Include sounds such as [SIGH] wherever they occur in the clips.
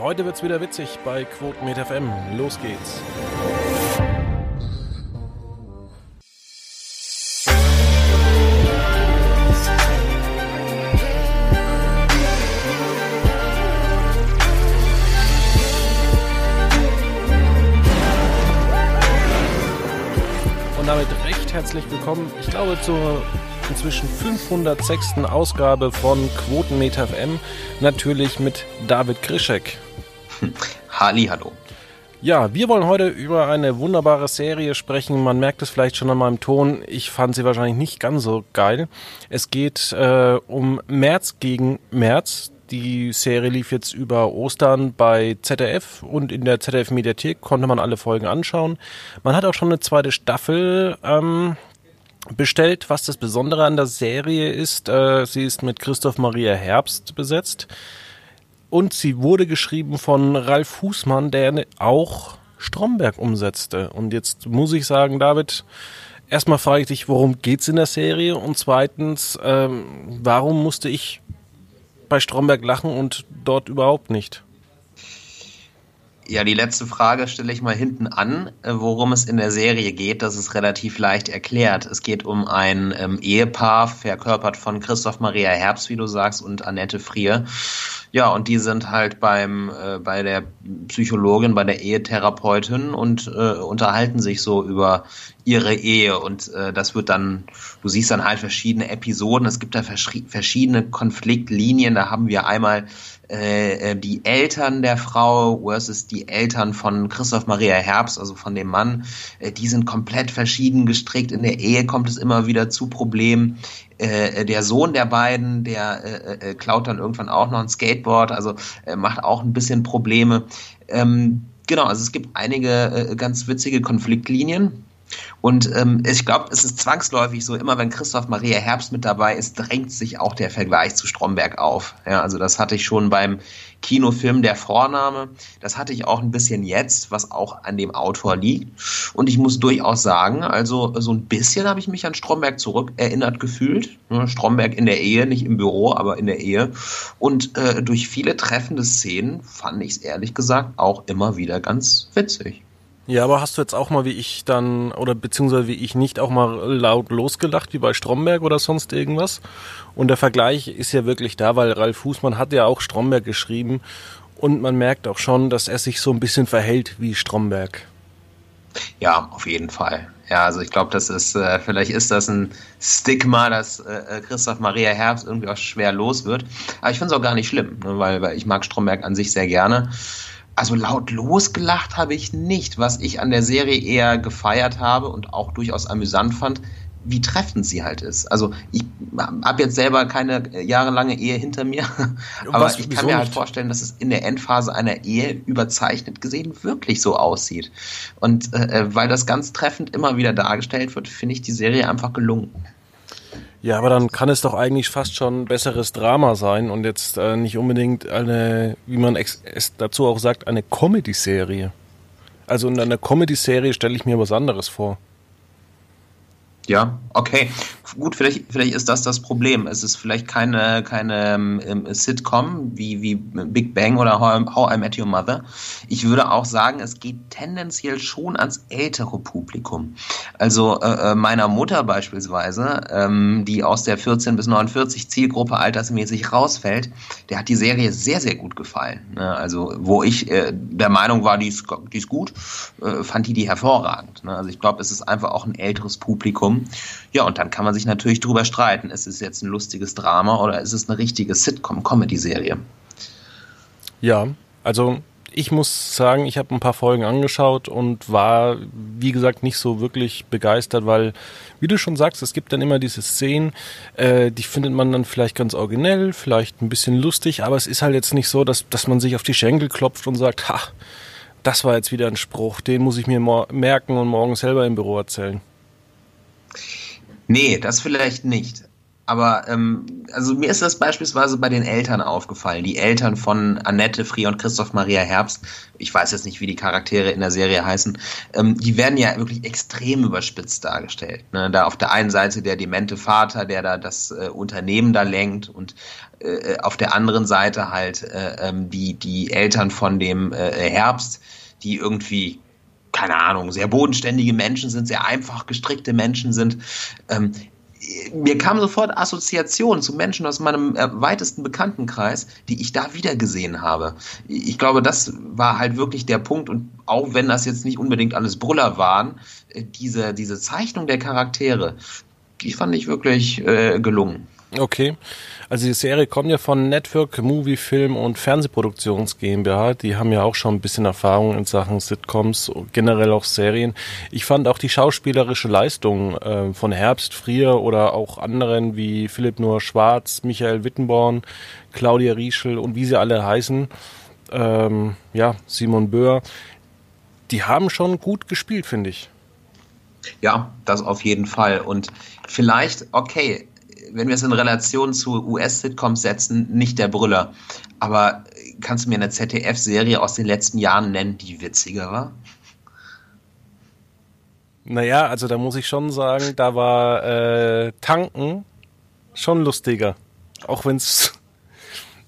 Heute wird's wieder witzig bei Quotenmeter FM. Los geht's. Und damit recht herzlich willkommen, ich glaube, zur inzwischen 506. Ausgabe von Quotenmeter FM. Natürlich mit David Krischek. [LAUGHS] Halli, hallo. Ja, wir wollen heute über eine wunderbare Serie sprechen. Man merkt es vielleicht schon an meinem Ton. Ich fand sie wahrscheinlich nicht ganz so geil. Es geht äh, um März gegen März. Die Serie lief jetzt über Ostern bei ZDF und in der ZDF Mediathek konnte man alle Folgen anschauen. Man hat auch schon eine zweite Staffel ähm, bestellt. Was das Besondere an der Serie ist, äh, sie ist mit Christoph Maria Herbst besetzt und sie wurde geschrieben von Ralf Husmann, der auch Stromberg umsetzte. Und jetzt muss ich sagen, David, erstmal frage ich dich, worum geht's in der Serie? Und zweitens, ähm, warum musste ich bei Stromberg lachen und dort überhaupt nicht? Ja, die letzte Frage stelle ich mal hinten an, äh, worum es in der Serie geht. Das ist relativ leicht erklärt. Es geht um ein ähm, Ehepaar, verkörpert von Christoph Maria Herbst, wie du sagst, und Annette Frier. Ja, und die sind halt beim äh, bei der Psychologin, bei der Ehetherapeutin und äh, unterhalten sich so über ihre Ehe und äh, das wird dann, du siehst dann halt verschiedene Episoden. Es gibt da verschiedene Konfliktlinien. Da haben wir einmal äh, äh, die Eltern der Frau versus die Eltern von Christoph Maria Herbst, also von dem Mann, äh, die sind komplett verschieden gestrickt. In der Ehe kommt es immer wieder zu Problemen. Äh, der Sohn der beiden, der äh, äh, klaut dann irgendwann auch noch ein Skateboard, also äh, macht auch ein bisschen Probleme. Ähm, genau, also es gibt einige äh, ganz witzige Konfliktlinien. Und ähm, ich glaube, es ist zwangsläufig so, immer wenn Christoph Maria Herbst mit dabei ist, drängt sich auch der Vergleich zu Stromberg auf. Ja, also das hatte ich schon beim Kinofilm Der Vorname. Das hatte ich auch ein bisschen jetzt, was auch an dem Autor liegt. Und ich muss durchaus sagen, also so ein bisschen habe ich mich an Stromberg zurückerinnert gefühlt. Stromberg in der Ehe, nicht im Büro, aber in der Ehe. Und äh, durch viele treffende Szenen fand ich es ehrlich gesagt auch immer wieder ganz witzig. Ja, aber hast du jetzt auch mal wie ich dann, oder beziehungsweise wie ich nicht auch mal laut losgelacht, wie bei Stromberg oder sonst irgendwas? Und der Vergleich ist ja wirklich da, weil Ralf Fußmann hat ja auch Stromberg geschrieben und man merkt auch schon, dass er sich so ein bisschen verhält wie Stromberg. Ja, auf jeden Fall. Ja, also ich glaube, das ist, äh, vielleicht ist das ein Stigma, dass äh, Christoph Maria Herbst irgendwie auch schwer los wird. Aber ich finde es auch gar nicht schlimm, ne, weil, weil ich mag Stromberg an sich sehr gerne. Also laut losgelacht habe ich nicht. Was ich an der Serie eher gefeiert habe und auch durchaus amüsant fand, wie treffend sie halt ist. Also ich habe jetzt selber keine jahrelange Ehe hinter mir, [LAUGHS] aber Was, ich kann mir halt nicht? vorstellen, dass es in der Endphase einer Ehe überzeichnet gesehen wirklich so aussieht. Und äh, weil das ganz treffend immer wieder dargestellt wird, finde ich die Serie einfach gelungen. Ja, aber dann kann es doch eigentlich fast schon besseres Drama sein und jetzt äh, nicht unbedingt eine, wie man es dazu auch sagt, eine Comedy-Serie. Also in einer Comedy-Serie stelle ich mir was anderes vor. Ja, okay. Gut, vielleicht, vielleicht ist das das Problem. Es ist vielleicht keine, keine ähm, Sitcom wie, wie Big Bang oder How, How I Met Your Mother. Ich würde auch sagen, es geht tendenziell schon ans ältere Publikum. Also äh, äh meiner Mutter beispielsweise, ähm, die aus der 14 bis 49 Zielgruppe altersmäßig rausfällt, der hat die Serie sehr, sehr gut gefallen. Ne? Also wo ich äh, der Meinung war, die ist, die ist gut, äh, fand die die hervorragend. Ne? Also ich glaube, es ist einfach auch ein älteres Publikum. Ja, und dann kann man sich natürlich drüber streiten. Ist es jetzt ein lustiges Drama oder ist es eine richtige Sitcom-Comedy-Serie? Ja, also ich muss sagen, ich habe ein paar Folgen angeschaut und war, wie gesagt, nicht so wirklich begeistert, weil, wie du schon sagst, es gibt dann immer diese Szenen, äh, die findet man dann vielleicht ganz originell, vielleicht ein bisschen lustig, aber es ist halt jetzt nicht so, dass, dass man sich auf die Schenkel klopft und sagt, ha, das war jetzt wieder ein Spruch, den muss ich mir merken und morgen selber im Büro erzählen. Nee, das vielleicht nicht. Aber ähm, also mir ist das beispielsweise bei den Eltern aufgefallen. Die Eltern von Annette Frier und Christoph Maria Herbst, ich weiß jetzt nicht, wie die Charaktere in der Serie heißen, ähm, die werden ja wirklich extrem überspitzt dargestellt. Ne? Da auf der einen Seite der demente Vater, der da das äh, Unternehmen da lenkt und äh, auf der anderen Seite halt äh, ähm, die, die Eltern von dem äh, Herbst, die irgendwie keine Ahnung, sehr bodenständige Menschen sind, sehr einfach gestrickte Menschen sind. Ähm, mir kamen sofort Assoziationen zu Menschen aus meinem äh, weitesten Bekanntenkreis, die ich da wiedergesehen habe. Ich glaube, das war halt wirklich der Punkt und auch wenn das jetzt nicht unbedingt alles Brüller waren, äh, diese, diese Zeichnung der Charaktere, die fand ich wirklich äh, gelungen. Okay. Also die Serie kommt ja von Network Movie Film und Fernsehproduktions GmbH. Die haben ja auch schon ein bisschen Erfahrung in Sachen Sitcoms, generell auch Serien. Ich fand auch die schauspielerische Leistung äh, von Herbst Frier oder auch anderen wie Philipp Noah Schwarz, Michael Wittenborn, Claudia Rieschel und wie sie alle heißen, ähm, ja, Simon Böhr, die haben schon gut gespielt, finde ich. Ja, das auf jeden Fall. Und vielleicht, okay, wenn wir es in Relation zu US-Sitcoms setzen, nicht der Brüller. Aber kannst du mir eine ZDF-Serie aus den letzten Jahren nennen, die witziger war? Naja, also da muss ich schon sagen, da war äh, Tanken schon lustiger. Auch wenn es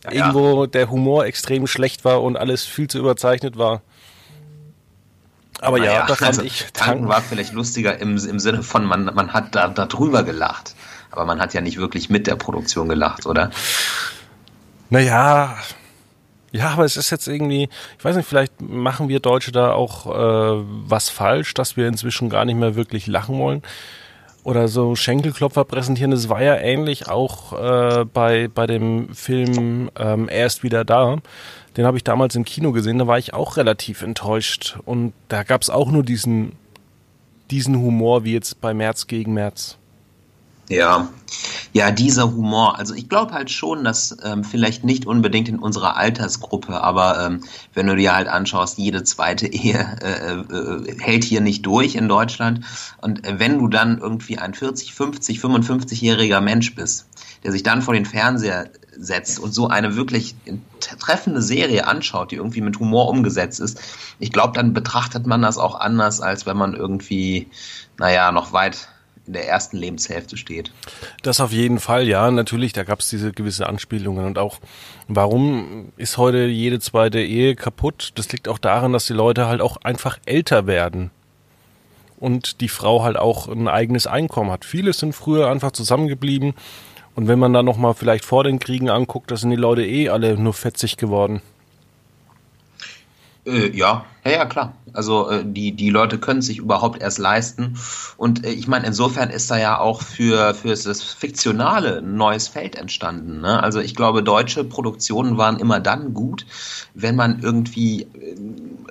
ja, irgendwo ja. der Humor extrem schlecht war und alles viel zu überzeichnet war. Aber naja, ja, da fand also, ich. Tanken, Tanken war vielleicht lustiger im, im Sinne von, man, man hat da, da drüber gelacht. Aber man hat ja nicht wirklich mit der Produktion gelacht, oder? Naja, ja, aber es ist jetzt irgendwie, ich weiß nicht, vielleicht machen wir Deutsche da auch äh, was falsch, dass wir inzwischen gar nicht mehr wirklich lachen wollen. Oder so Schenkelklopfer präsentieren, das war ja ähnlich auch äh, bei, bei dem Film ähm, Er ist wieder da. Den habe ich damals im Kino gesehen, da war ich auch relativ enttäuscht. Und da gab es auch nur diesen, diesen Humor wie jetzt bei März gegen März. Ja, ja, dieser Humor. Also ich glaube halt schon, dass ähm, vielleicht nicht unbedingt in unserer Altersgruppe, aber ähm, wenn du dir halt anschaust, jede zweite Ehe äh, äh, hält hier nicht durch in Deutschland. Und äh, wenn du dann irgendwie ein 40, 50, 55-jähriger Mensch bist, der sich dann vor den Fernseher setzt und so eine wirklich treffende Serie anschaut, die irgendwie mit Humor umgesetzt ist, ich glaube, dann betrachtet man das auch anders, als wenn man irgendwie, naja, noch weit in der ersten Lebenshälfte steht. Das auf jeden Fall, ja, natürlich, da gab es diese gewisse Anspielungen und auch, warum ist heute jede zweite Ehe kaputt? Das liegt auch daran, dass die Leute halt auch einfach älter werden und die Frau halt auch ein eigenes Einkommen hat. Viele sind früher einfach zusammengeblieben und wenn man dann nochmal vielleicht vor den Kriegen anguckt, da sind die Leute eh alle nur fetzig geworden. Äh, ja, ja, ja, klar. Also äh, die, die Leute können sich überhaupt erst leisten. Und äh, ich meine, insofern ist da ja auch für, für das Fiktionale ein neues Feld entstanden. Ne? Also ich glaube, deutsche Produktionen waren immer dann gut, wenn man irgendwie äh,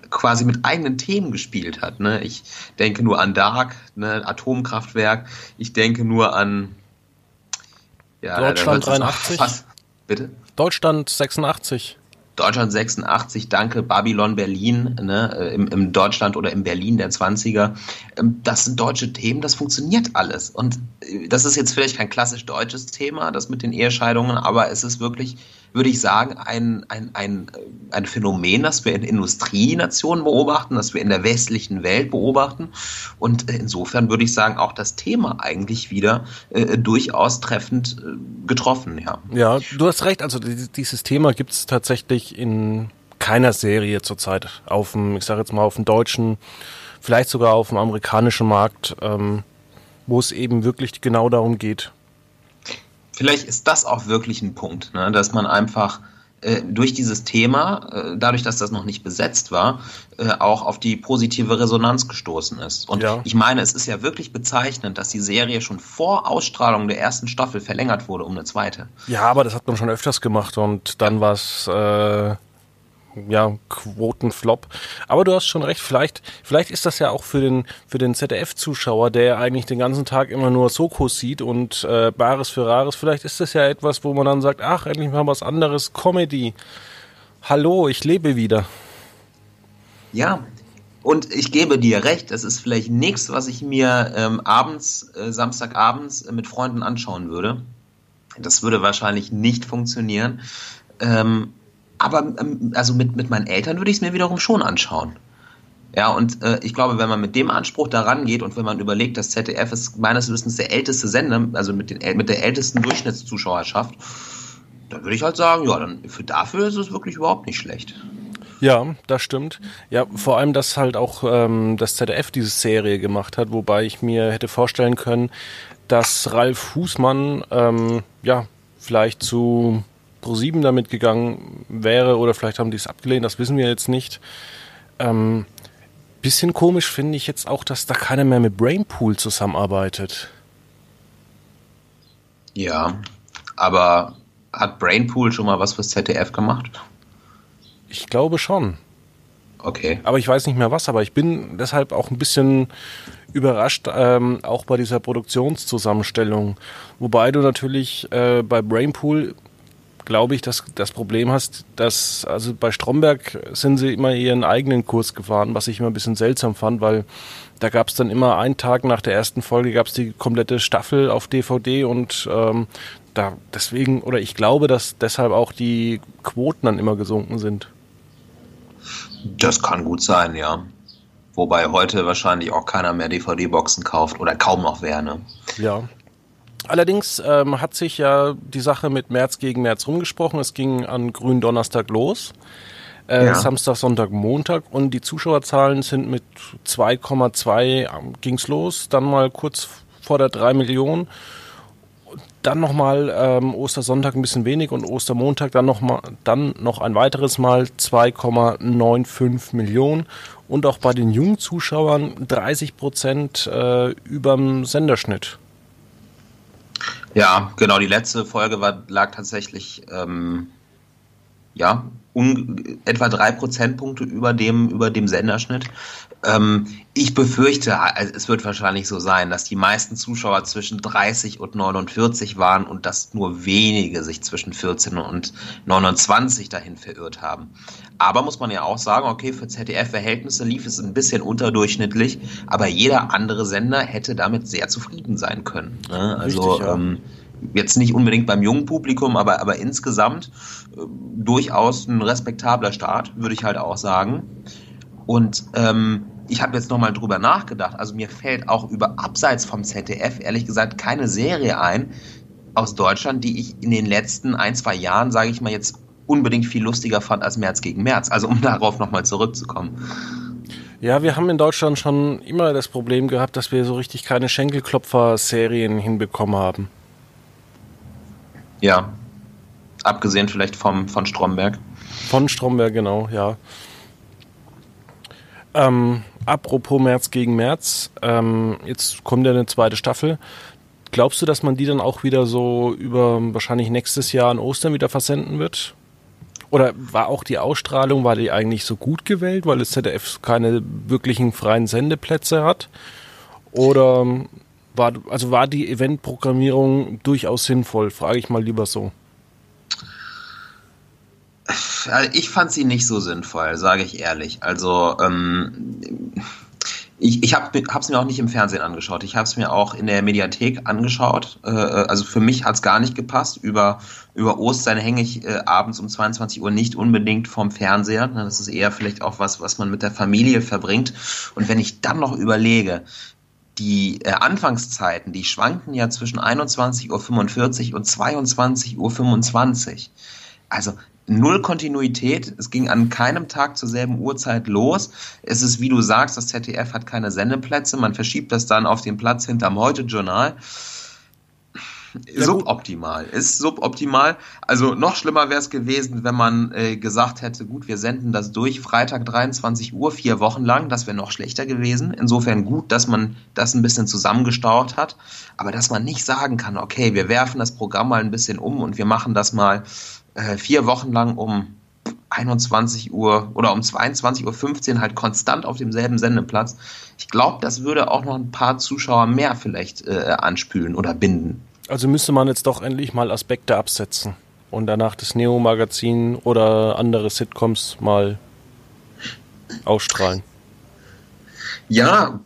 quasi mit eigenen Themen gespielt hat. Ne? Ich denke nur an Dark, ne? Atomkraftwerk. Ich denke nur an ja, Deutschland 83. Bitte? Deutschland 86. Deutschland 86, danke, Babylon Berlin, ne, äh, im, im Deutschland oder im Berlin der 20er. Ähm, das sind deutsche Themen, das funktioniert alles. Und äh, das ist jetzt vielleicht kein klassisch deutsches Thema, das mit den Ehescheidungen, aber es ist wirklich würde ich sagen, ein, ein, ein, ein Phänomen, das wir in Industrienationen beobachten, das wir in der westlichen Welt beobachten. Und insofern würde ich sagen, auch das Thema eigentlich wieder äh, durchaus treffend äh, getroffen. Ja. ja, du hast recht. Also dieses Thema gibt es tatsächlich in keiner Serie zurzeit auf dem, ich sage jetzt mal, auf dem deutschen, vielleicht sogar auf dem amerikanischen Markt, ähm, wo es eben wirklich genau darum geht, vielleicht ist das auch wirklich ein Punkt, ne? dass man einfach äh, durch dieses Thema, äh, dadurch, dass das noch nicht besetzt war, äh, auch auf die positive Resonanz gestoßen ist. Und ja. ich meine, es ist ja wirklich bezeichnend, dass die Serie schon vor Ausstrahlung der ersten Staffel verlängert wurde um eine zweite. Ja, aber das hat man schon öfters gemacht und dann ja. war es äh, ja, Quotenflop. Aber du hast schon recht, vielleicht, vielleicht ist das ja auch für den, für den ZDF-Zuschauer, der eigentlich den ganzen Tag immer nur Sokos sieht und äh, Bares für Rares, vielleicht ist das ja etwas, wo man dann sagt, ach, endlich mal was anderes, Comedy. Hallo, ich lebe wieder. Ja, und ich gebe dir recht, es ist vielleicht nichts, was ich mir ähm, abends, äh, Samstagabends äh, mit Freunden anschauen würde. Das würde wahrscheinlich nicht funktionieren. Ähm, aber ähm, also mit, mit meinen Eltern würde ich es mir wiederum schon anschauen. Ja, und äh, ich glaube, wenn man mit dem Anspruch daran geht und wenn man überlegt, das ZDF ist meines Wissens der älteste Sender, also mit, den, mit der ältesten Durchschnittszuschauerschaft, dann würde ich halt sagen, ja, dann für dafür ist es wirklich überhaupt nicht schlecht. Ja, das stimmt. Ja, vor allem, dass halt auch ähm, das ZDF diese Serie gemacht hat, wobei ich mir hätte vorstellen können, dass Ralf Fußmann ähm, ja vielleicht zu Pro7 damit gegangen wäre oder vielleicht haben die es abgelehnt, das wissen wir jetzt nicht. Ähm, bisschen komisch finde ich jetzt auch, dass da keiner mehr mit Brainpool zusammenarbeitet. Ja, aber hat Brainpool schon mal was fürs ZDF gemacht? Ich glaube schon. Okay. Aber ich weiß nicht mehr was, aber ich bin deshalb auch ein bisschen überrascht, ähm, auch bei dieser Produktionszusammenstellung. Wobei du natürlich äh, bei Brainpool, glaube ich, das, das Problem hast, dass, also bei Stromberg sind sie immer ihren eigenen Kurs gefahren, was ich immer ein bisschen seltsam fand, weil da gab es dann immer einen Tag nach der ersten Folge gab es die komplette Staffel auf DVD und ähm, da deswegen, oder ich glaube, dass deshalb auch die Quoten dann immer gesunken sind. Das kann gut sein, ja. Wobei heute wahrscheinlich auch keiner mehr DVD-Boxen kauft oder kaum noch wer, ne? Ja. Allerdings ähm, hat sich ja die Sache mit März gegen März rumgesprochen. Es ging an Grünen Donnerstag los. Äh, ja. Samstag, Sonntag, Montag und die Zuschauerzahlen sind mit 2,2 ähm, ging's los, dann mal kurz vor der 3 Millionen dann nochmal ähm, Ostersonntag ein bisschen wenig und Ostermontag dann noch, mal, dann noch ein weiteres Mal 2,95 Millionen und auch bei den jungen Zuschauern 30 Prozent äh, überm Senderschnitt. Ja, genau, die letzte Folge war, lag tatsächlich ähm, ja, un, etwa drei Prozentpunkte über dem, über dem Senderschnitt. Ähm, ich befürchte, also es wird wahrscheinlich so sein, dass die meisten Zuschauer zwischen 30 und 49 waren und dass nur wenige sich zwischen 14 und 29 dahin verirrt haben. Aber muss man ja auch sagen, okay, für ZDF-Verhältnisse lief es ein bisschen unterdurchschnittlich, aber jeder andere Sender hätte damit sehr zufrieden sein können. Ne? Also Richtig, ja. ähm, jetzt nicht unbedingt beim jungen Publikum, aber, aber insgesamt äh, durchaus ein respektabler Start, würde ich halt auch sagen. Und ähm, ich habe jetzt nochmal drüber nachgedacht. Also mir fällt auch über abseits vom ZDF ehrlich gesagt keine Serie ein aus Deutschland, die ich in den letzten ein, zwei Jahren, sage ich mal jetzt, unbedingt viel lustiger fand als März gegen März. Also um [LAUGHS] darauf nochmal zurückzukommen. Ja, wir haben in Deutschland schon immer das Problem gehabt, dass wir so richtig keine Schenkelklopfer-Serien hinbekommen haben. Ja. Abgesehen vielleicht vom, von Stromberg. Von Stromberg, genau, ja. Ähm, apropos März gegen März, ähm, jetzt kommt ja eine zweite Staffel. Glaubst du, dass man die dann auch wieder so über wahrscheinlich nächstes Jahr an Ostern wieder versenden wird? Oder war auch die Ausstrahlung, war die eigentlich so gut gewählt, weil das ZDF keine wirklichen freien Sendeplätze hat? Oder war, also war die Eventprogrammierung durchaus sinnvoll, frage ich mal lieber so. Ich fand sie nicht so sinnvoll, sage ich ehrlich. Also ähm, ich, ich habe es mir auch nicht im Fernsehen angeschaut. Ich habe es mir auch in der Mediathek angeschaut. Äh, also für mich hat es gar nicht gepasst. Über, über Ostern hänge ich äh, abends um 22 Uhr nicht unbedingt vom Fernseher. Das ist eher vielleicht auch was, was man mit der Familie verbringt. Und wenn ich dann noch überlege, die äh, Anfangszeiten, die schwanken ja zwischen 21.45 Uhr und 22.25 Uhr. Also null Kontinuität. Es ging an keinem Tag zur selben Uhrzeit los. Es ist, wie du sagst, das ZDF hat keine Sendeplätze. Man verschiebt das dann auf den Platz hinterm Heute-Journal. Ja, suboptimal. Ist suboptimal. Also noch schlimmer wäre es gewesen, wenn man äh, gesagt hätte, gut, wir senden das durch, Freitag 23 Uhr, vier Wochen lang. Das wäre noch schlechter gewesen. Insofern gut, dass man das ein bisschen zusammengestaut hat. Aber dass man nicht sagen kann, okay, wir werfen das Programm mal ein bisschen um und wir machen das mal äh, vier Wochen lang um 21 Uhr oder um 22.15 Uhr halt konstant auf demselben Sendeplatz. Ich glaube, das würde auch noch ein paar Zuschauer mehr vielleicht äh, anspülen oder binden. Also müsste man jetzt doch endlich mal Aspekte absetzen und danach das Neo-Magazin oder andere Sitcoms mal ausstrahlen. Ja,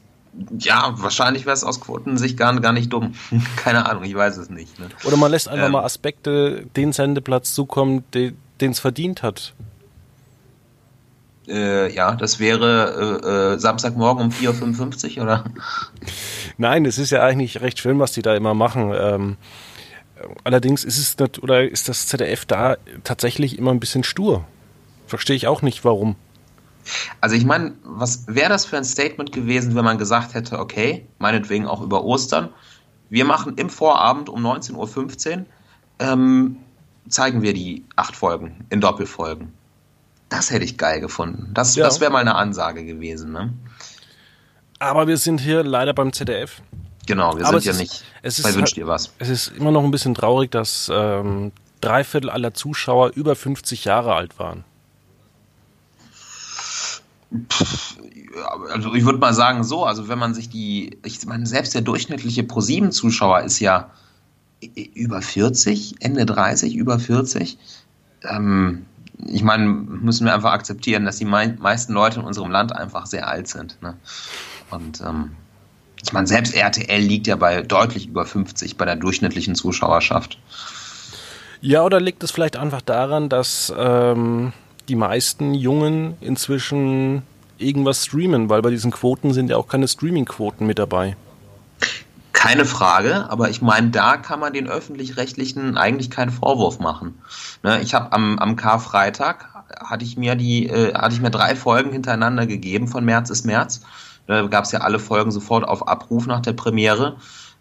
Ja, wahrscheinlich wäre es aus Quotensicht gar, gar nicht dumm. [LAUGHS] Keine Ahnung, ich weiß es nicht. Ne? Oder man lässt einfach ähm, mal Aspekte den Sendeplatz zukommen, den es verdient hat. Äh, ja, das wäre äh, äh, Samstagmorgen um 4.55 Uhr, oder? Nein, es ist ja eigentlich recht schön, was die da immer machen. Ähm, allerdings ist es nicht, oder ist das ZDF da tatsächlich immer ein bisschen stur. Verstehe ich auch nicht, warum. Also ich meine, was wäre das für ein Statement gewesen, wenn man gesagt hätte, okay, meinetwegen auch über Ostern, wir machen im Vorabend um 19.15 Uhr, ähm, zeigen wir die acht Folgen in Doppelfolgen. Das hätte ich geil gefunden. Das, ja. das wäre mal eine Ansage gewesen. Ne? Aber wir sind hier leider beim ZDF. Genau, wir Aber sind ja ist, nicht es bei Wünscht ihr was. Es ist immer noch ein bisschen traurig, dass ähm, drei Viertel aller Zuschauer über 50 Jahre alt waren. Also ich würde mal sagen so, also wenn man sich die, ich meine, selbst der durchschnittliche Pro7-Zuschauer ist ja über 40, Ende 30, über 40. Ähm, ich meine, müssen wir einfach akzeptieren, dass die meisten Leute in unserem Land einfach sehr alt sind. Ne? Und ähm, ich meine, selbst RTL liegt ja bei deutlich über 50 bei der durchschnittlichen Zuschauerschaft. Ja, oder liegt es vielleicht einfach daran, dass ähm, die meisten Jungen inzwischen irgendwas streamen, weil bei diesen Quoten sind ja auch keine Streaming-Quoten mit dabei. Keine Frage, aber ich meine, da kann man den öffentlich-rechtlichen eigentlich keinen Vorwurf machen. Ne, ich habe am, am Karfreitag hatte ich mir die, äh, hatte ich mir drei Folgen hintereinander gegeben von März ist März. Da gab es ja alle Folgen sofort auf Abruf nach der Premiere.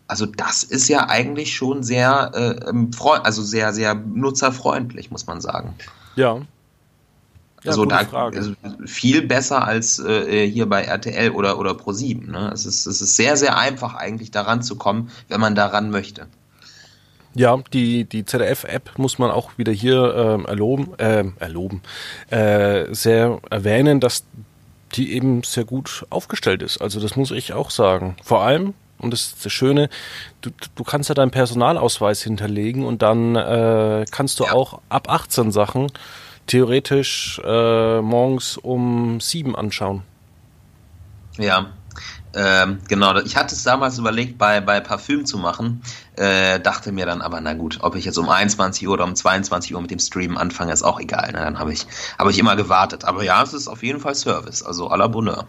Also das ist ja eigentlich schon sehr, äh, ähm, also sehr, sehr nutzerfreundlich, muss man sagen. Ja. Ja, also da also viel besser als äh, hier bei RTL oder, oder Pro7. Ne? Es, ist, es ist sehr, sehr einfach eigentlich daran zu kommen, wenn man daran möchte. Ja, die, die ZDF-App muss man auch wieder hier ähm, erloben, äh, erloben, äh, sehr erwähnen, dass die eben sehr gut aufgestellt ist. Also das muss ich auch sagen. Vor allem, und das ist das Schöne, du, du kannst ja deinen Personalausweis hinterlegen und dann äh, kannst du ja. auch ab 18 Sachen theoretisch äh, morgens um sieben anschauen. Ja, ähm, genau. Ich hatte es damals überlegt, bei, bei Parfüm zu machen, äh, dachte mir dann aber, na gut, ob ich jetzt um 21 Uhr oder um 22 Uhr mit dem Stream anfange, ist auch egal. Ne? Dann habe ich, hab ich immer gewartet. Aber ja, es ist auf jeden Fall Service, also à la Bonheur.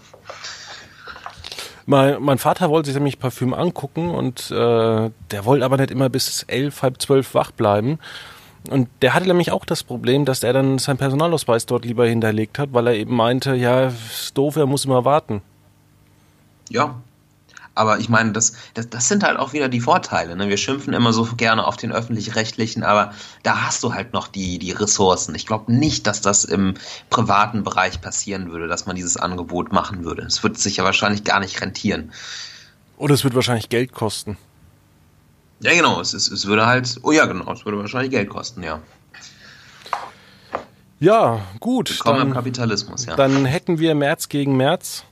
Mein, mein Vater wollte sich nämlich Parfüm angucken und äh, der wollte aber nicht immer bis elf, halb zwölf wach bleiben. Und der hatte nämlich auch das Problem, dass er dann seinen Personalausweis dort lieber hinterlegt hat, weil er eben meinte, ja, ist doof, er muss immer warten. Ja, aber ich meine, das, das, das sind halt auch wieder die Vorteile. Ne? Wir schimpfen immer so gerne auf den öffentlich-rechtlichen, aber da hast du halt noch die, die Ressourcen. Ich glaube nicht, dass das im privaten Bereich passieren würde, dass man dieses Angebot machen würde. Es wird sich ja wahrscheinlich gar nicht rentieren. Oder es wird wahrscheinlich Geld kosten. Ja, genau. Es, es, es würde halt, oh ja, genau, es würde wahrscheinlich Geld kosten, ja. Ja, gut. Willkommen dann, im Kapitalismus, ja. Dann hätten wir März gegen März.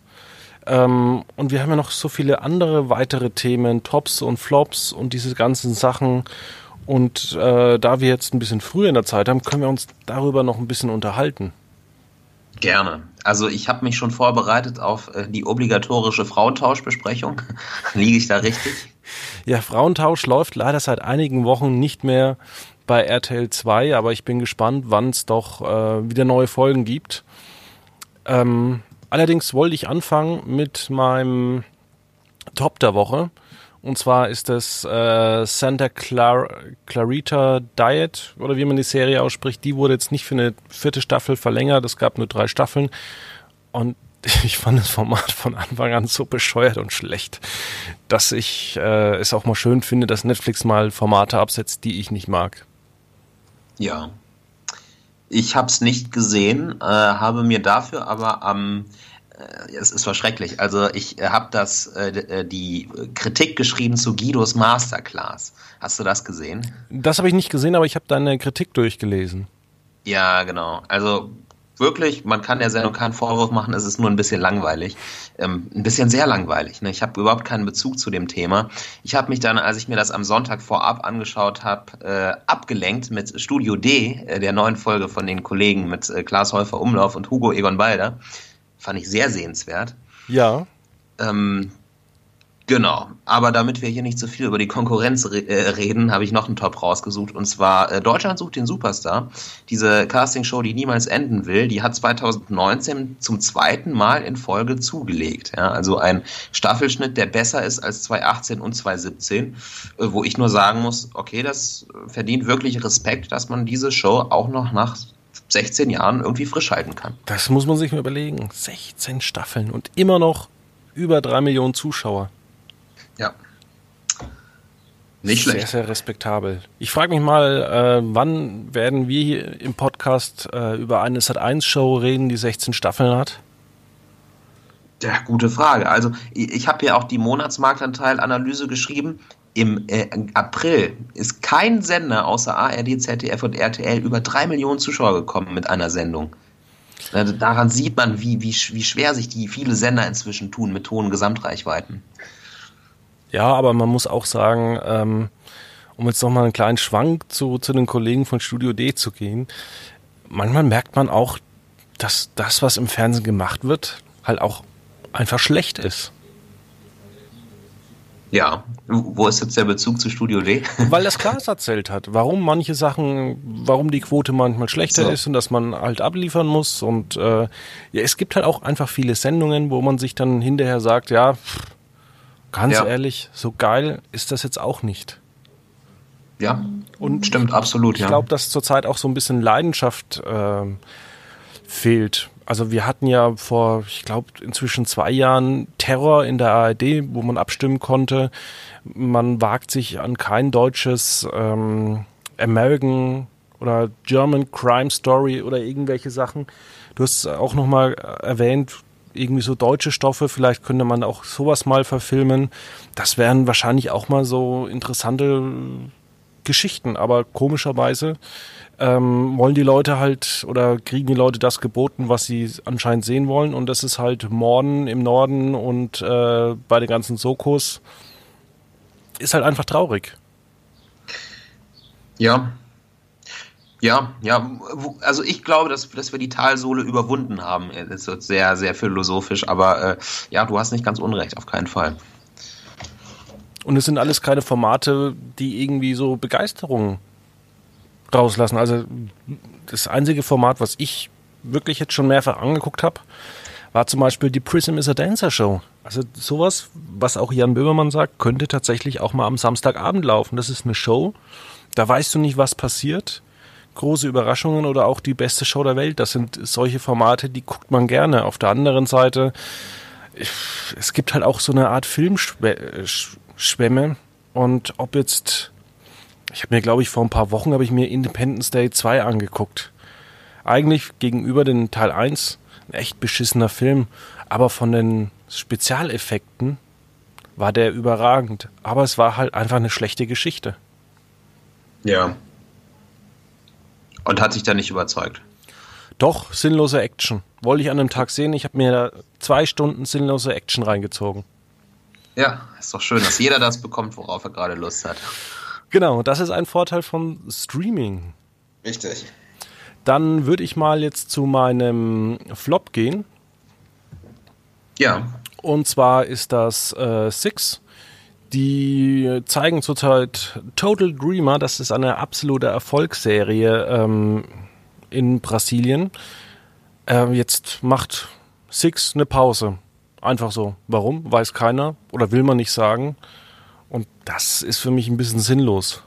Ähm, und wir haben ja noch so viele andere weitere Themen, Tops und Flops und diese ganzen Sachen. Und äh, da wir jetzt ein bisschen früher in der Zeit haben, können wir uns darüber noch ein bisschen unterhalten. Gerne. Also ich habe mich schon vorbereitet auf äh, die obligatorische Frauentauschbesprechung. [LAUGHS] Liege ich da richtig? Ja, Frauentausch läuft leider seit einigen Wochen nicht mehr bei RTL 2, aber ich bin gespannt, wann es doch äh, wieder neue Folgen gibt. Ähm, allerdings wollte ich anfangen mit meinem Top der Woche. Und zwar ist es äh, Santa Clar Clarita Diet, oder wie man die Serie ausspricht. Die wurde jetzt nicht für eine vierte Staffel verlängert. Es gab nur drei Staffeln. Und [LAUGHS] ich fand das Format von Anfang an so bescheuert und schlecht, dass ich äh, es auch mal schön finde, dass Netflix mal Formate absetzt, die ich nicht mag. Ja. Ich habe es nicht gesehen, äh, habe mir dafür aber am äh, es, es war schrecklich. Also ich äh, habe das äh, äh, die Kritik geschrieben zu Guidos Masterclass. Hast du das gesehen? Das habe ich nicht gesehen, aber ich habe deine Kritik durchgelesen. Ja, genau. Also wirklich, man kann der Sendung keinen Vorwurf machen, es ist nur ein bisschen langweilig. Ähm, ein bisschen sehr langweilig. Ne? Ich habe überhaupt keinen Bezug zu dem Thema. Ich habe mich dann, als ich mir das am Sonntag vorab angeschaut habe, äh, abgelenkt mit Studio D, äh, der neuen Folge von den Kollegen mit äh, Klaas Häufer Umlauf und Hugo Egon Balder. Fand ich sehr sehenswert. Ja. Ähm, Genau, aber damit wir hier nicht so viel über die Konkurrenz re äh, reden, habe ich noch einen Top rausgesucht und zwar äh, Deutschland sucht den Superstar. Diese Castingshow, die niemals enden will, die hat 2019 zum zweiten Mal in Folge zugelegt. Ja, also ein Staffelschnitt, der besser ist als 2018 und 2017, äh, wo ich nur sagen muss, okay, das verdient wirklich Respekt, dass man diese Show auch noch nach 16 Jahren irgendwie frisch halten kann. Das muss man sich mal überlegen. 16 Staffeln und immer noch über drei Millionen Zuschauer. Ja. Nicht schlecht. Sehr, sehr respektabel. Ich frage mich mal, äh, wann werden wir hier im Podcast äh, über eine Sat1-Show reden, die 16 Staffeln hat? Ja, gute Frage. Also ich, ich habe ja auch die Monatsmarktanteilanalyse geschrieben. Im, äh, April ist kein Sender außer ARD, ZDF und RTL über drei Millionen Zuschauer gekommen mit einer Sendung. Daran sieht man, wie, wie, wie schwer sich die viele Sender inzwischen tun mit hohen Gesamtreichweiten. Ja, aber man muss auch sagen, ähm, um jetzt nochmal einen kleinen Schwank zu, zu den Kollegen von Studio D zu gehen, manchmal merkt man auch, dass das, was im Fernsehen gemacht wird, halt auch einfach schlecht ist. Ja, wo ist jetzt der Bezug zu Studio D? [LAUGHS] Weil das Klaas erzählt hat, warum manche Sachen, warum die Quote manchmal schlechter so. ist und dass man halt abliefern muss. Und äh, ja, es gibt halt auch einfach viele Sendungen, wo man sich dann hinterher sagt, ja, Ganz ja. ehrlich, so geil ist das jetzt auch nicht. Ja, und stimmt absolut. Ich glaube, dass zurzeit auch so ein bisschen Leidenschaft äh, fehlt. Also wir hatten ja vor, ich glaube, inzwischen zwei Jahren Terror in der ARD, wo man abstimmen konnte. Man wagt sich an kein deutsches ähm, American oder German Crime Story oder irgendwelche Sachen. Du hast auch nochmal erwähnt, irgendwie so deutsche Stoffe, vielleicht könnte man auch sowas mal verfilmen. Das wären wahrscheinlich auch mal so interessante Geschichten, aber komischerweise ähm, wollen die Leute halt oder kriegen die Leute das geboten, was sie anscheinend sehen wollen und das ist halt Morden im Norden und äh, bei den ganzen Sokos ist halt einfach traurig. Ja, ja, ja, also ich glaube, dass, dass wir die Talsohle überwunden haben. Es wird sehr, sehr philosophisch, aber äh, ja, du hast nicht ganz unrecht, auf keinen Fall. Und es sind alles keine Formate, die irgendwie so Begeisterung rauslassen. Also das einzige Format, was ich wirklich jetzt schon mehrfach angeguckt habe, war zum Beispiel die Prism is a Dancer Show. Also sowas, was auch Jan Böhmermann sagt, könnte tatsächlich auch mal am Samstagabend laufen. Das ist eine Show, da weißt du nicht, was passiert große Überraschungen oder auch die beste Show der Welt. Das sind solche Formate, die guckt man gerne. Auf der anderen Seite, es gibt halt auch so eine Art Filmschwämme. Und ob jetzt, ich habe mir, glaube ich, vor ein paar Wochen habe ich mir Independence Day 2 angeguckt. Eigentlich gegenüber den Teil 1 ein echt beschissener Film, aber von den Spezialeffekten war der überragend. Aber es war halt einfach eine schlechte Geschichte. Ja, und hat sich da nicht überzeugt? Doch, sinnlose Action. Wollte ich an einem Tag sehen. Ich habe mir da zwei Stunden sinnlose Action reingezogen. Ja, ist doch schön, dass jeder das bekommt, worauf er gerade Lust hat. Genau, das ist ein Vorteil von Streaming. Richtig. Dann würde ich mal jetzt zu meinem Flop gehen. Ja. Und zwar ist das äh, Six. Die zeigen zurzeit Total Dreamer, das ist eine absolute Erfolgsserie ähm, in Brasilien. Äh, jetzt macht Six eine Pause. Einfach so. Warum? Weiß keiner oder will man nicht sagen. Und das ist für mich ein bisschen sinnlos.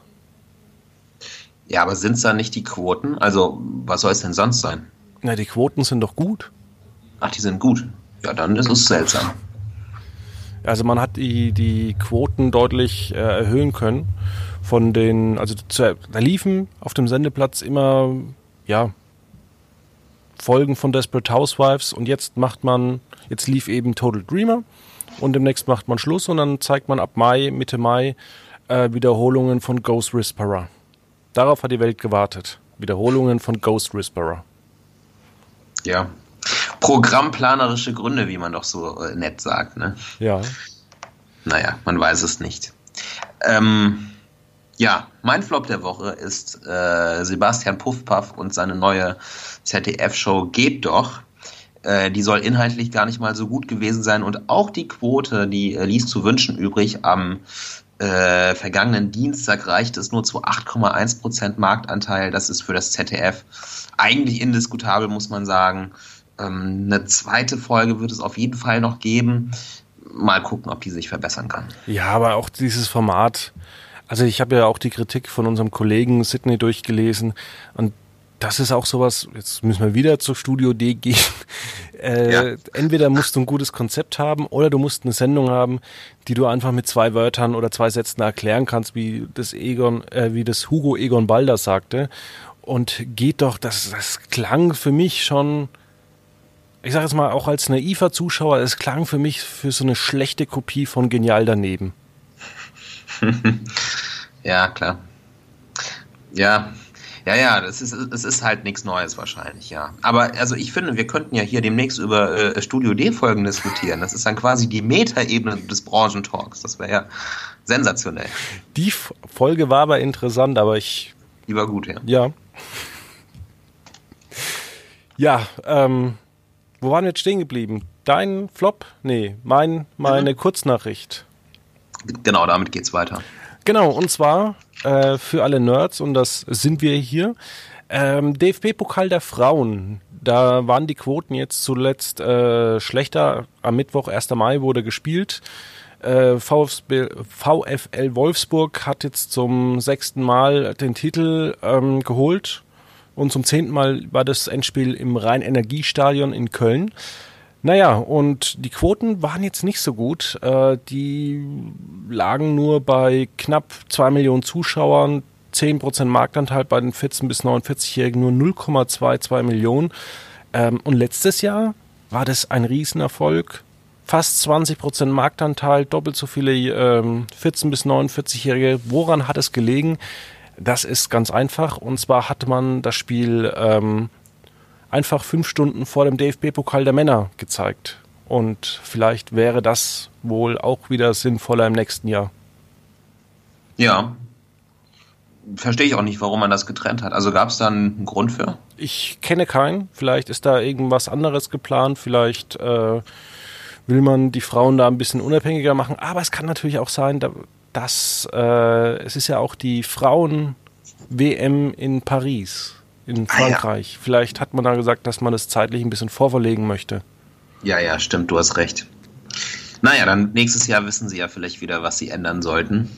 Ja, aber sind es da nicht die Quoten? Also, was soll es denn sonst sein? Na, die Quoten sind doch gut. Ach, die sind gut. Ja, dann ist es seltsam. Also man hat die, die Quoten deutlich äh, erhöhen können von den, also zu, da liefen auf dem Sendeplatz immer, ja, Folgen von Desperate Housewives und jetzt macht man, jetzt lief eben Total Dreamer und demnächst macht man Schluss und dann zeigt man ab Mai, Mitte Mai äh, Wiederholungen von Ghost Whisperer. Darauf hat die Welt gewartet. Wiederholungen von Ghost Whisperer. Ja, programmplanerische Gründe, wie man doch so äh, nett sagt. Ne? Ja. Naja, man weiß es nicht. Ähm, ja, mein Flop der Woche ist äh, Sebastian Puffpaff und seine neue ZDF-Show Geht doch. Äh, die soll inhaltlich gar nicht mal so gut gewesen sein und auch die Quote, die äh, ließ zu wünschen übrig. Am äh, vergangenen Dienstag reicht es nur zu 8,1 Prozent Marktanteil. Das ist für das ZDF eigentlich indiskutabel, muss man sagen. Ähm, eine zweite Folge wird es auf jeden Fall noch geben. Mal gucken, ob die sich verbessern kann. Ja, aber auch dieses Format. Also ich habe ja auch die Kritik von unserem Kollegen Sidney durchgelesen und das ist auch sowas, jetzt müssen wir wieder zur Studio D gehen. [LAUGHS] Äh, ja. Entweder musst du ein gutes Konzept haben oder du musst eine Sendung haben, die du einfach mit zwei Wörtern oder zwei Sätzen erklären kannst, wie das Egon, äh, wie das Hugo Egon Balder sagte. Und geht doch, das, das klang für mich schon, ich sage jetzt mal auch als naiver Zuschauer, es klang für mich für so eine schlechte Kopie von Genial daneben. [LAUGHS] ja, klar. Ja, ja, ja, das ist, es ist halt nichts Neues wahrscheinlich, ja. Aber also ich finde, wir könnten ja hier demnächst über äh, Studio D-Folgen diskutieren. Das ist dann quasi die Metaebene des Branchentalks. Das wäre ja sensationell. Die Folge war aber interessant, aber ich. Die war gut, ja. Ja. Ja, ähm, wo waren wir jetzt stehen geblieben? Dein Flop? Nee, mein, meine mhm. Kurznachricht. Genau, damit geht's weiter. Genau, und zwar äh, für alle Nerds, und das sind wir hier. Ähm, DFB-Pokal der Frauen. Da waren die Quoten jetzt zuletzt äh, schlechter. Am Mittwoch, 1. Mai, wurde gespielt. Äh, VfB, VfL Wolfsburg hat jetzt zum sechsten Mal den Titel ähm, geholt. Und zum zehnten Mal war das Endspiel im Rhein-Energiestadion in Köln. Naja, und die Quoten waren jetzt nicht so gut. Äh, die lagen nur bei knapp zwei Millionen Zuschauern, 10% Marktanteil bei den 14- bis 49-Jährigen, nur 0,22 Millionen. Ähm, und letztes Jahr war das ein Riesenerfolg. Fast 20% Marktanteil, doppelt so viele ähm, 14- bis 49-Jährige. Woran hat es gelegen? Das ist ganz einfach. Und zwar hat man das Spiel ähm, einfach fünf Stunden vor dem DFB-Pokal der Männer gezeigt. Und vielleicht wäre das wohl auch wieder sinnvoller im nächsten Jahr. Ja. Verstehe ich auch nicht, warum man das getrennt hat. Also gab es da einen Grund für? Ich kenne keinen. Vielleicht ist da irgendwas anderes geplant. Vielleicht äh, will man die Frauen da ein bisschen unabhängiger machen. Aber es kann natürlich auch sein, dass äh, es ist ja auch die Frauen-WM in Paris in Frankreich. Ah, ja. Vielleicht hat man da gesagt, dass man es zeitlich ein bisschen vorverlegen möchte. Ja, ja, stimmt, du hast recht. Naja, dann nächstes Jahr wissen sie ja vielleicht wieder, was sie ändern sollten.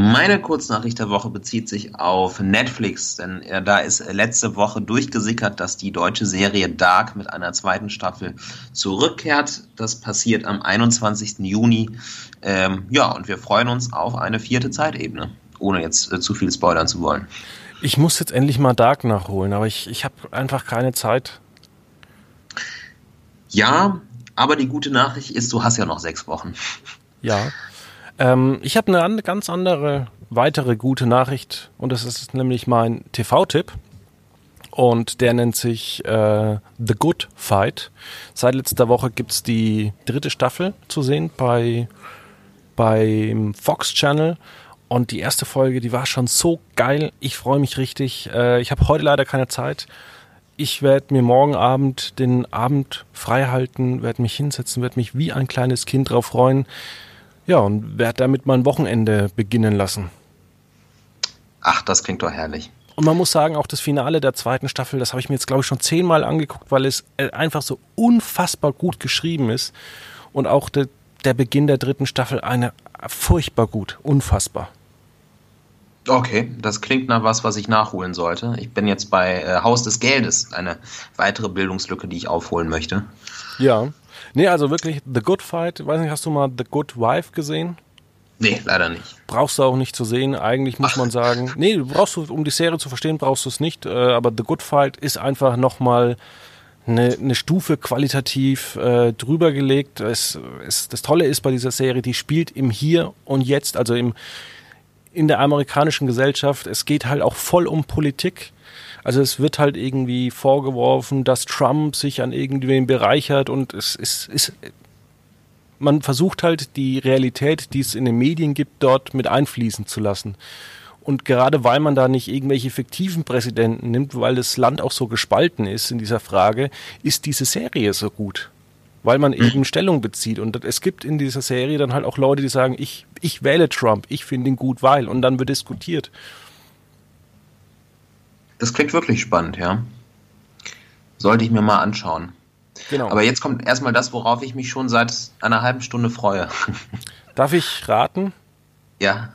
Meine Kurznachricht der Woche bezieht sich auf Netflix, denn äh, da ist letzte Woche durchgesickert, dass die deutsche Serie Dark mit einer zweiten Staffel zurückkehrt. Das passiert am 21. Juni. Ähm, ja, und wir freuen uns auf eine vierte Zeitebene, ohne jetzt äh, zu viel spoilern zu wollen. Ich muss jetzt endlich mal Dark nachholen, aber ich, ich habe einfach keine Zeit. Ja, aber die gute Nachricht ist, du hast ja noch sechs Wochen. Ja. Ähm, ich habe eine ganz andere, weitere gute Nachricht und das ist nämlich mein TV-Tipp. Und der nennt sich äh, The Good Fight. Seit letzter Woche gibt es die dritte Staffel zu sehen bei beim Fox Channel. Und die erste Folge, die war schon so geil. Ich freue mich richtig. Äh, ich habe heute leider keine Zeit. Ich werde mir morgen Abend den Abend frei halten, werde mich hinsetzen, werde mich wie ein kleines Kind drauf freuen. Ja, und werde damit mein Wochenende beginnen lassen. Ach, das klingt doch herrlich. Und man muss sagen, auch das Finale der zweiten Staffel, das habe ich mir jetzt, glaube ich, schon zehnmal angeguckt, weil es äh, einfach so unfassbar gut geschrieben ist. Und auch de, der Beginn der dritten Staffel eine furchtbar gut, unfassbar. Okay, das klingt nach was, was ich nachholen sollte. Ich bin jetzt bei äh, Haus des Geldes, eine weitere Bildungslücke, die ich aufholen möchte. Ja. Nee, also wirklich The Good Fight. Weiß nicht, hast du mal The Good Wife gesehen? Nee, leider nicht. Brauchst du auch nicht zu sehen. Eigentlich muss Ach. man sagen, nee, brauchst du, um die Serie zu verstehen, brauchst du es nicht. Äh, aber The Good Fight ist einfach nochmal eine, eine Stufe qualitativ äh, drüber gelegt. Es, es, das Tolle ist bei dieser Serie, die spielt im Hier und Jetzt, also im in der amerikanischen Gesellschaft, es geht halt auch voll um Politik. Also es wird halt irgendwie vorgeworfen, dass Trump sich an irgendwen bereichert und es ist, ist man versucht halt die Realität, die es in den Medien gibt, dort mit einfließen zu lassen. Und gerade weil man da nicht irgendwelche fiktiven Präsidenten nimmt, weil das Land auch so gespalten ist in dieser Frage, ist diese Serie so gut. Weil man eben Stellung bezieht. Und es gibt in dieser Serie dann halt auch Leute, die sagen, ich, ich wähle Trump, ich finde ihn gut, weil. Und dann wird diskutiert. Das klingt wirklich spannend, ja. Sollte ich mir mal anschauen. Genau. Aber jetzt kommt erstmal das, worauf ich mich schon seit einer halben Stunde freue. [LAUGHS] Darf ich raten? Ja.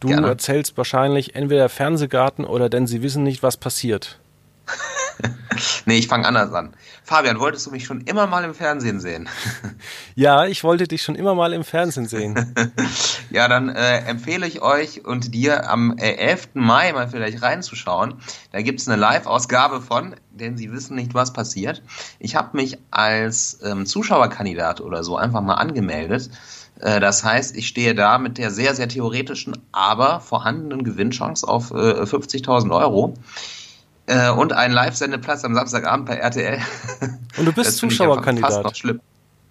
Du Gerne. erzählst wahrscheinlich entweder Fernsehgarten oder denn sie wissen nicht, was passiert. [LAUGHS] [LAUGHS] nee, ich fange anders an. Fabian, wolltest du mich schon immer mal im Fernsehen sehen? [LAUGHS] ja, ich wollte dich schon immer mal im Fernsehen sehen. [LAUGHS] ja, dann äh, empfehle ich euch und dir am äh, 11. Mai mal vielleicht reinzuschauen. Da gibt es eine Live-Ausgabe von, denn sie wissen nicht, was passiert. Ich habe mich als ähm, Zuschauerkandidat oder so einfach mal angemeldet. Äh, das heißt, ich stehe da mit der sehr, sehr theoretischen, aber vorhandenen Gewinnchance auf äh, 50.000 Euro. Äh, und einen Live-Sendeplatz am Samstagabend bei RTL. [LAUGHS] Und du bist Zuschauerkandidat. Fast noch schlimm.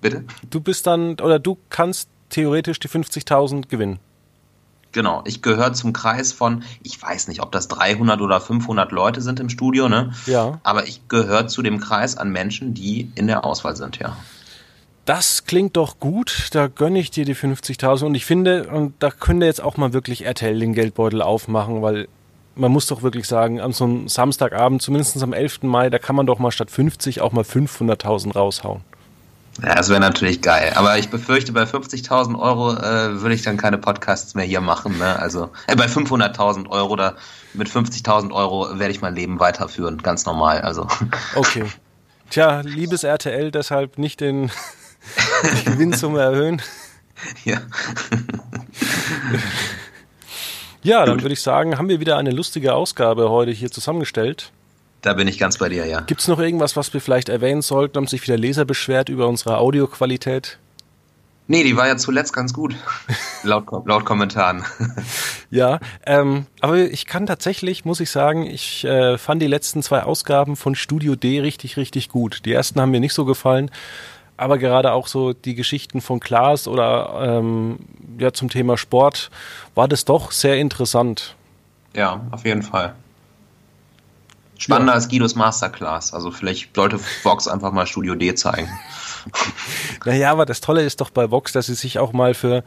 Bitte? Du bist dann, oder du kannst theoretisch die 50.000 gewinnen. Genau, ich gehöre zum Kreis von, ich weiß nicht, ob das 300 oder 500 Leute sind im Studio, ne? Ja. Aber ich gehöre zu dem Kreis an Menschen, die in der Auswahl sind, ja. Das klingt doch gut, da gönne ich dir die 50.000 und ich finde, und da könnte jetzt auch mal wirklich RTL den Geldbeutel aufmachen, weil man muss doch wirklich sagen, an so einem Samstagabend, zumindest am 11. Mai, da kann man doch mal statt 50 auch mal 500.000 raushauen. Ja, das wäre natürlich geil. Aber ich befürchte, bei 50.000 Euro äh, würde ich dann keine Podcasts mehr hier machen. Ne? Also äh, bei 500.000 Euro oder mit 50.000 Euro werde ich mein Leben weiterführen, ganz normal. Also. Okay. Tja, liebes RTL, deshalb nicht den [LAUGHS] Gewinnsumme erhöhen. Ja. [LAUGHS] Ja, dann würde ich sagen, haben wir wieder eine lustige Ausgabe heute hier zusammengestellt. Da bin ich ganz bei dir, ja. Gibt es noch irgendwas, was wir vielleicht erwähnen sollten? Haben sich wieder Leser beschwert über unsere Audioqualität? Nee, die war ja zuletzt ganz gut. [LAUGHS] laut, laut Kommentaren. [LAUGHS] ja, ähm, aber ich kann tatsächlich, muss ich sagen, ich äh, fand die letzten zwei Ausgaben von Studio D richtig, richtig gut. Die ersten haben mir nicht so gefallen aber gerade auch so die Geschichten von Klaas oder ähm, ja zum Thema Sport war das doch sehr interessant. Ja, auf jeden Fall. Spannender ja. als Guidos Masterclass. Also vielleicht sollte Vox einfach mal Studio D zeigen. [LAUGHS] naja, aber das Tolle ist doch bei Vox, dass sie sich auch mal für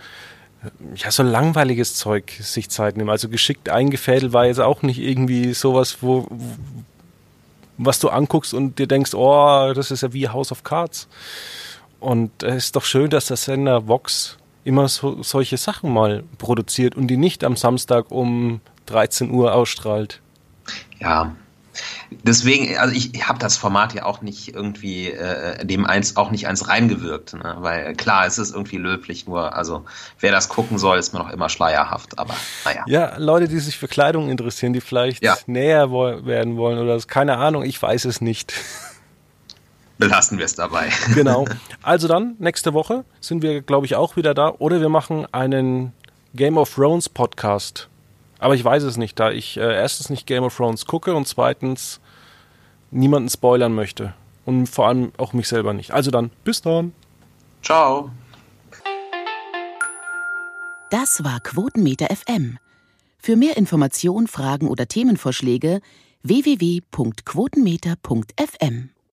ja, so langweiliges Zeug sich Zeit nehmen. Also geschickt eingefädelt war jetzt auch nicht irgendwie sowas, wo, was du anguckst und dir denkst, oh, das ist ja wie House of Cards. Und es ist doch schön, dass der Sender Vox immer so, solche Sachen mal produziert und die nicht am Samstag um 13 Uhr ausstrahlt. Ja, deswegen, also ich, habe das Format ja auch nicht irgendwie äh, dem eins auch nicht eins reingewirkt, ne? weil klar, es ist irgendwie löblich, nur also wer das gucken soll, ist mir noch immer schleierhaft, aber naja. Ja, Leute, die sich für Kleidung interessieren, die vielleicht ja. näher werden wollen oder keine Ahnung, ich weiß es nicht. [LAUGHS] Belassen wir es dabei. [LAUGHS] Genau. Also dann, nächste Woche sind wir, glaube ich, auch wieder da. Oder wir machen einen Game of Thrones Podcast. Aber ich weiß es nicht, da ich äh, erstens nicht Game of Thrones gucke und zweitens niemanden spoilern möchte. Und vor allem auch mich selber nicht. Also dann, bis dann. Ciao. Das war Quotenmeter FM. Für mehr Informationen, Fragen oder Themenvorschläge www.quotenmeter.fm.